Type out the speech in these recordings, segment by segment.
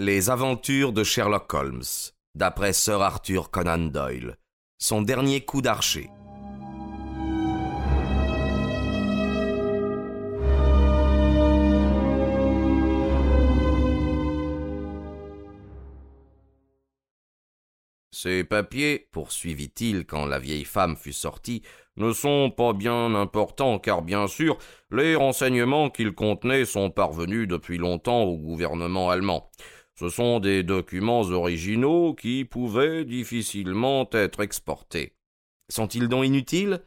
Les aventures de Sherlock Holmes, d'après Sir Arthur Conan Doyle. Son dernier coup d'archer. Ces papiers, poursuivit-il quand la vieille femme fut sortie, ne sont pas bien importants, car bien sûr, les renseignements qu'ils contenaient sont parvenus depuis longtemps au gouvernement allemand. Ce sont des documents originaux qui pouvaient difficilement être exportés. Sont-ils donc inutiles?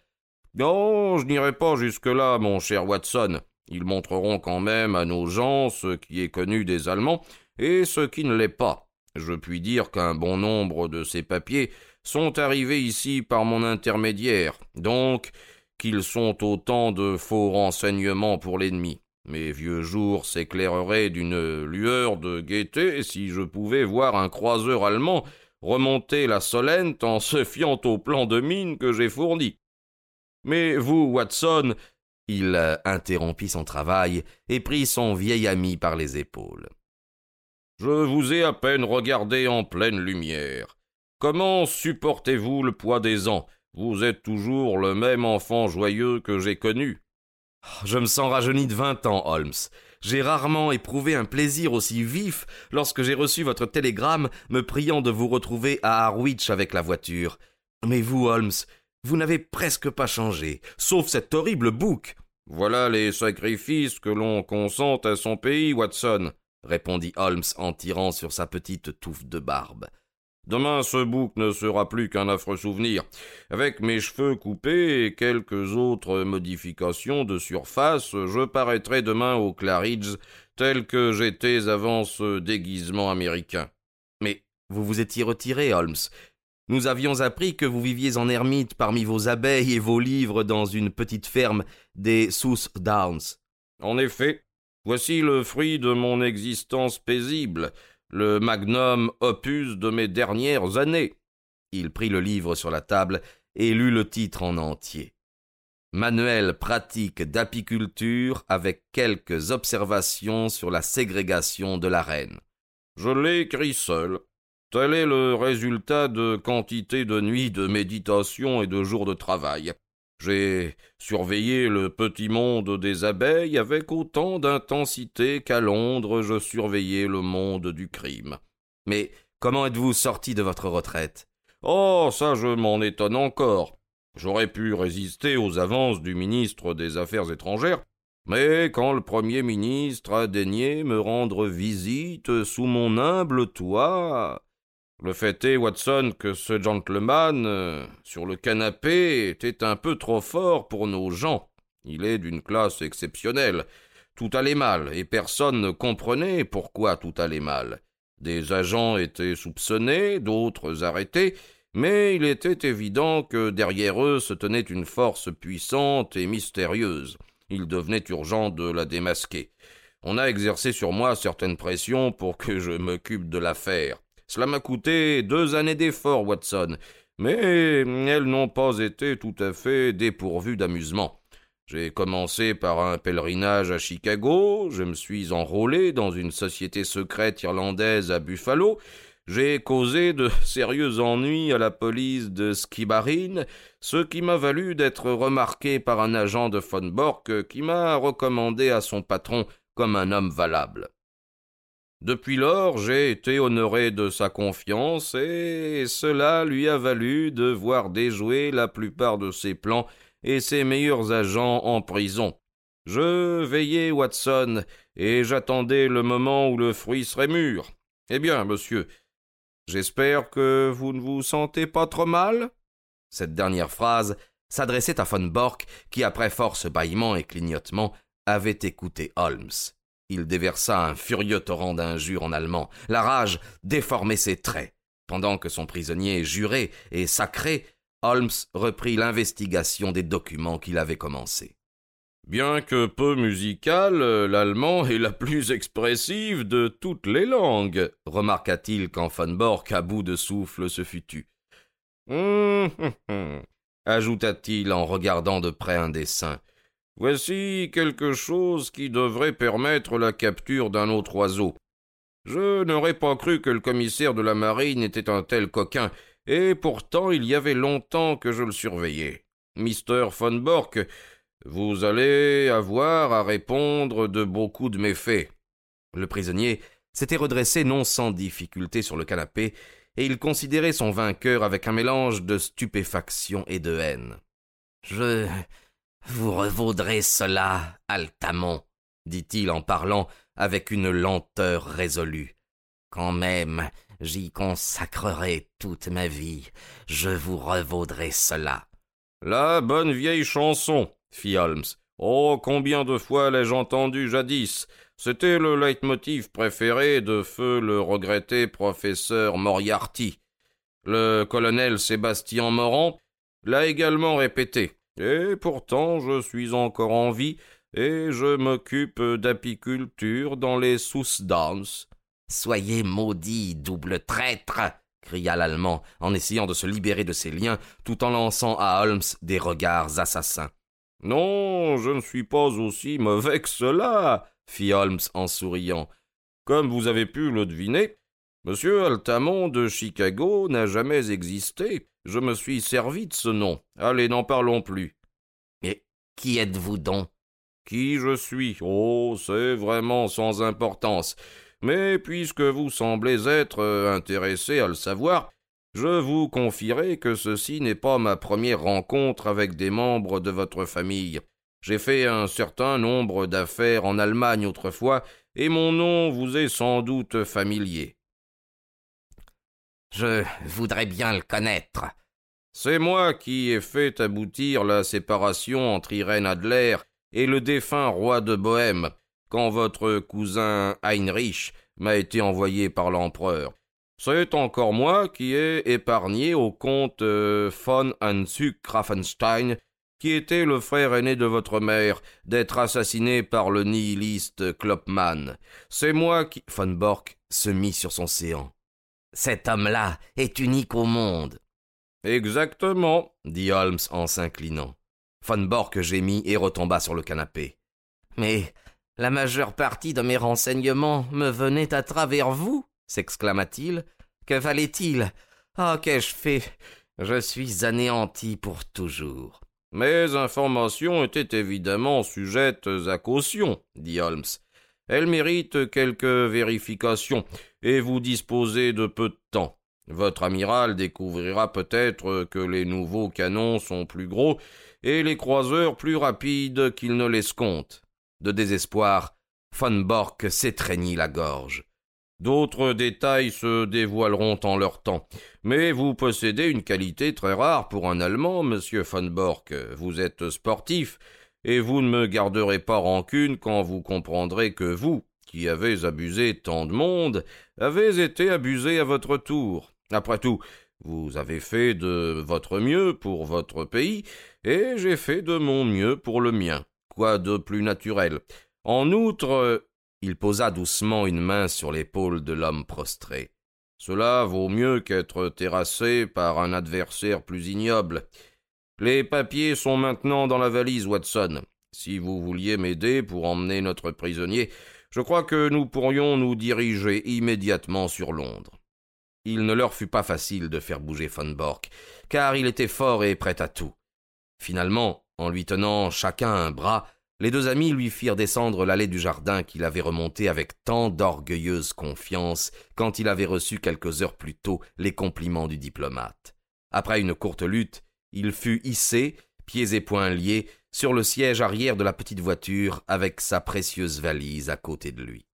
Non, je n'irai pas jusque-là, mon cher Watson. Ils montreront quand même à nos gens ce qui est connu des Allemands et ce qui ne l'est pas. Je puis dire qu'un bon nombre de ces papiers sont arrivés ici par mon intermédiaire, donc qu'ils sont autant de faux renseignements pour l'ennemi. Mes vieux jours s'éclaireraient d'une lueur de gaieté si je pouvais voir un croiseur allemand remonter la Solente en se fiant au plan de mine que j'ai fourni. Mais vous, Watson, il interrompit son travail et prit son vieil ami par les épaules. Je vous ai à peine regardé en pleine lumière. Comment supportez-vous le poids des ans? Vous êtes toujours le même enfant joyeux que j'ai connu. Je me sens rajeuni de vingt ans, Holmes. J'ai rarement éprouvé un plaisir aussi vif lorsque j'ai reçu votre télégramme me priant de vous retrouver à Harwich avec la voiture. Mais vous, Holmes, vous n'avez presque pas changé, sauf cet horrible bouc. Voilà les sacrifices que l'on consent à son pays, Watson répondit Holmes en tirant sur sa petite touffe de barbe. Demain ce bouc ne sera plus qu'un affreux souvenir. Avec mes cheveux coupés et quelques autres modifications de surface, je paraîtrai demain au Claridge tel que j'étais avant ce déguisement américain. Mais vous vous étiez retiré, Holmes. Nous avions appris que vous viviez en ermite parmi vos abeilles et vos livres dans une petite ferme des South Downs. En effet, Voici le fruit de mon existence paisible, le magnum opus de mes dernières années. Il prit le livre sur la table et lut le titre en entier. Manuel pratique d'apiculture avec quelques observations sur la ségrégation de la reine. Je l'ai écrit seul. Tel est le résultat de quantité de nuits de méditation et de jours de travail. J'ai surveillé le petit monde des abeilles avec autant d'intensité qu'à Londres je surveillais le monde du crime. Mais comment êtes-vous sorti de votre retraite? Oh, ça je m'en étonne encore. J'aurais pu résister aux avances du ministre des Affaires étrangères, mais quand le Premier ministre a daigné me rendre visite sous mon humble toit, le fait est, Watson, que ce gentleman, euh, sur le canapé, était un peu trop fort pour nos gens. Il est d'une classe exceptionnelle. Tout allait mal, et personne ne comprenait pourquoi tout allait mal. Des agents étaient soupçonnés, d'autres arrêtés, mais il était évident que derrière eux se tenait une force puissante et mystérieuse. Il devenait urgent de la démasquer. On a exercé sur moi certaines pressions pour que je m'occupe de l'affaire. Cela m'a coûté deux années d'efforts, Watson, mais elles n'ont pas été tout à fait dépourvues d'amusement. J'ai commencé par un pèlerinage à Chicago, je me suis enrôlé dans une société secrète irlandaise à Buffalo, j'ai causé de sérieux ennuis à la police de Skibarine, ce qui m'a valu d'être remarqué par un agent de Von Bork qui m'a recommandé à son patron comme un homme valable. Depuis lors, j'ai été honoré de sa confiance, et cela lui a valu de voir déjouer la plupart de ses plans et ses meilleurs agents en prison. Je veillais, Watson, et j'attendais le moment où le fruit serait mûr. Eh bien, monsieur, j'espère que vous ne vous sentez pas trop mal? Cette dernière phrase s'adressait à von Bork, qui, après force bâillements et clignotements, avait écouté Holmes. Il déversa un furieux torrent d'injures en allemand. La rage déformait ses traits. Pendant que son prisonnier jurait et sacré, Holmes reprit l'investigation des documents qu'il avait commencés. Bien que peu musical, l'allemand est la plus expressive de toutes les langues, remarqua-t-il quand Von Bork, à bout de souffle, se fut tu. Hum, hum, hum, ajouta-t-il en regardant de près un dessin. Voici quelque chose qui devrait permettre la capture d'un autre oiseau. Je n'aurais pas cru que le commissaire de la marine était un tel coquin, et pourtant il y avait longtemps que je le surveillais. Mister von Bork, vous allez avoir à répondre de beaucoup de méfaits. Le prisonnier s'était redressé non sans difficulté sur le canapé, et il considérait son vainqueur avec un mélange de stupéfaction et de haine. Je vous revaudrai cela, Altamont, dit-il en parlant avec une lenteur résolue. Quand même j'y consacrerai toute ma vie, je vous revaudrai cela. La bonne vieille chanson, fit Holmes. Oh, combien de fois l'ai-je entendu jadis C'était le leitmotiv préféré de feu le regretté professeur Moriarty. Le colonel Sébastien Morand l'a également répété. Et pourtant je suis encore en vie, et je m'occupe d'apiculture dans les Downs. Soyez maudit, double traître cria l'Allemand en essayant de se libérer de ses liens tout en lançant à Holmes des regards assassins. Non, je ne suis pas aussi mauvais que cela, fit Holmes en souriant. Comme vous avez pu le deviner, Monsieur Altamont de Chicago n'a jamais existé. Je me suis servi de ce nom. Allez, n'en parlons plus. Mais qui êtes-vous donc? Qui je suis? Oh, c'est vraiment sans importance. Mais puisque vous semblez être euh, intéressé à le savoir, je vous confierai que ceci n'est pas ma première rencontre avec des membres de votre famille. J'ai fait un certain nombre d'affaires en Allemagne autrefois, et mon nom vous est sans doute familier. Je voudrais bien le connaître. C'est moi qui ai fait aboutir la séparation entre Irène Adler et le défunt roi de Bohême, quand votre cousin Heinrich m'a été envoyé par l'empereur. C'est encore moi qui ai épargné au comte euh, von Hansuck Grafenstein, qui était le frère aîné de votre mère, d'être assassiné par le nihiliste Kloppmann. C'est moi qui. Von Bork se mit sur son séant. Cet homme-là est unique au monde. Exactement, dit Holmes en s'inclinant. Von Bork gémit et retomba sur le canapé. Mais la majeure partie de mes renseignements me venait à travers vous, s'exclama-t-il. Que fallait-il? Ah, qu'ai-je fait? Je suis anéanti pour toujours. Mes informations étaient évidemment sujettes à caution, dit Holmes. Elles méritent quelques vérifications, et vous disposez de peu de temps. Votre amiral découvrira peut-être que les nouveaux canons sont plus gros et les croiseurs plus rapides qu'il ne l'escompte. De désespoir, Von Bork s'étreignit la gorge. D'autres détails se dévoileront en leur temps. Mais vous possédez une qualité très rare pour un Allemand, monsieur von Bork. Vous êtes sportif, et vous ne me garderez pas rancune quand vous comprendrez que vous, qui avez abusé tant de monde, avez été abusé à votre tour. Après tout, vous avez fait de votre mieux pour votre pays, et j'ai fait de mon mieux pour le mien. Quoi de plus naturel? En outre, il posa doucement une main sur l'épaule de l'homme prostré. Cela vaut mieux qu'être terrassé par un adversaire plus ignoble. Les papiers sont maintenant dans la valise, Watson. Si vous vouliez m'aider pour emmener notre prisonnier, je crois que nous pourrions nous diriger immédiatement sur Londres. Il ne leur fut pas facile de faire bouger Von Bork, car il était fort et prêt à tout. Finalement, en lui tenant chacun un bras, les deux amis lui firent descendre l'allée du jardin qu'il avait remontée avec tant d'orgueilleuse confiance quand il avait reçu quelques heures plus tôt les compliments du diplomate. Après une courte lutte, il fut hissé, pieds et poings liés, sur le siège arrière de la petite voiture avec sa précieuse valise à côté de lui.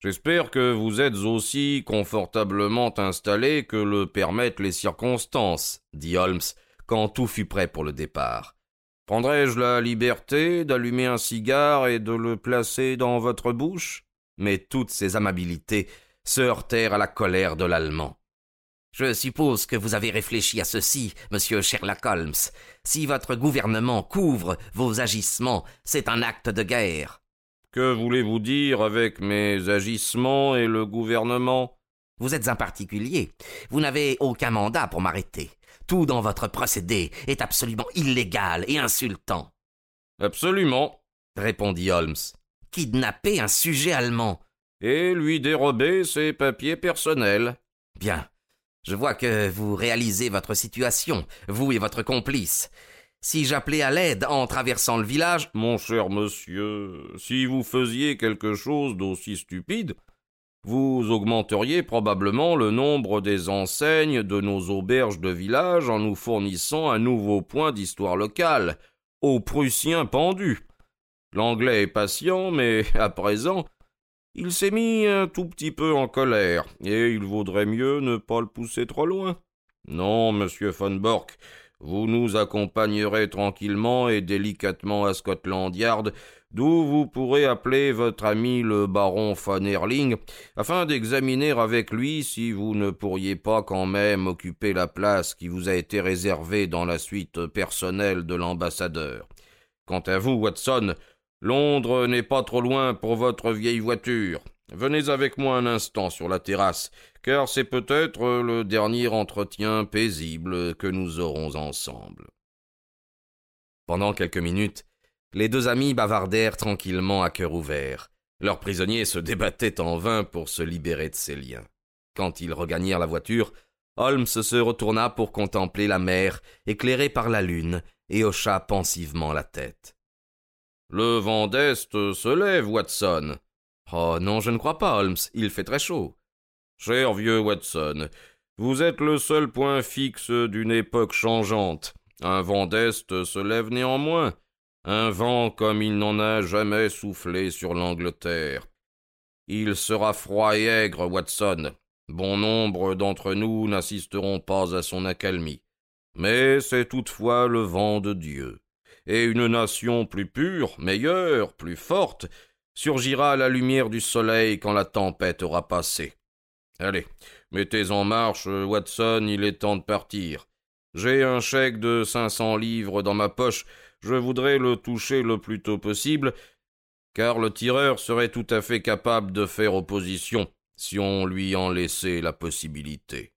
J'espère que vous êtes aussi confortablement installé que le permettent les circonstances, dit Holmes, quand tout fut prêt pour le départ. Prendrai-je la liberté d'allumer un cigare et de le placer dans votre bouche? Mais toutes ces amabilités se heurtèrent à la colère de l'Allemand. Je suppose que vous avez réfléchi à ceci, monsieur Sherlock Holmes. Si votre gouvernement couvre vos agissements, c'est un acte de guerre. Que voulez-vous dire avec mes agissements et le gouvernement? Vous êtes un particulier. Vous n'avez aucun mandat pour m'arrêter. Tout dans votre procédé est absolument illégal et insultant. Absolument, répondit Holmes. Kidnapper un sujet allemand. et lui dérober ses papiers personnels. Bien. Je vois que vous réalisez votre situation, vous et votre complice. Si j'appelais à l'aide en traversant le village. Mon cher monsieur, si vous faisiez quelque chose d'aussi stupide, vous augmenteriez probablement le nombre des enseignes de nos auberges de village en nous fournissant un nouveau point d'histoire locale, aux Prussiens pendus. L'anglais est patient, mais à présent, il s'est mis un tout petit peu en colère, et il vaudrait mieux ne pas le pousser trop loin. Non, monsieur von Bork, vous nous accompagnerez tranquillement et délicatement à Scotland Yard, d'où vous pourrez appeler votre ami le baron von Erling, afin d'examiner avec lui si vous ne pourriez pas quand même occuper la place qui vous a été réservée dans la suite personnelle de l'ambassadeur. Quant à vous, Watson, Londres n'est pas trop loin pour votre vieille voiture. Venez avec moi un instant sur la terrasse, car c'est peut-être le dernier entretien paisible que nous aurons ensemble. Pendant quelques minutes, les deux amis bavardèrent tranquillement à cœur ouvert. Leur prisonnier se débattait en vain pour se libérer de ses liens. Quand ils regagnèrent la voiture, Holmes se retourna pour contempler la mer, éclairée par la lune, et hocha pensivement la tête. Le vent d'Est se lève, Watson. Oh non, je ne crois pas, Holmes. Il fait très chaud. Cher vieux Watson, vous êtes le seul point fixe d'une époque changeante. Un vent d'Est se lève néanmoins. Un vent comme il n'en a jamais soufflé sur l'Angleterre. Il sera froid et aigre, Watson. Bon nombre d'entre nous n'assisteront pas à son accalmie. Mais c'est toutefois le vent de Dieu. Et une nation plus pure, meilleure, plus forte, surgira à la lumière du soleil quand la tempête aura passé. Allez, mettez en marche, Watson, il est temps de partir. J'ai un chèque de cinq cents livres dans ma poche, je voudrais le toucher le plus tôt possible, car le tireur serait tout à fait capable de faire opposition si on lui en laissait la possibilité.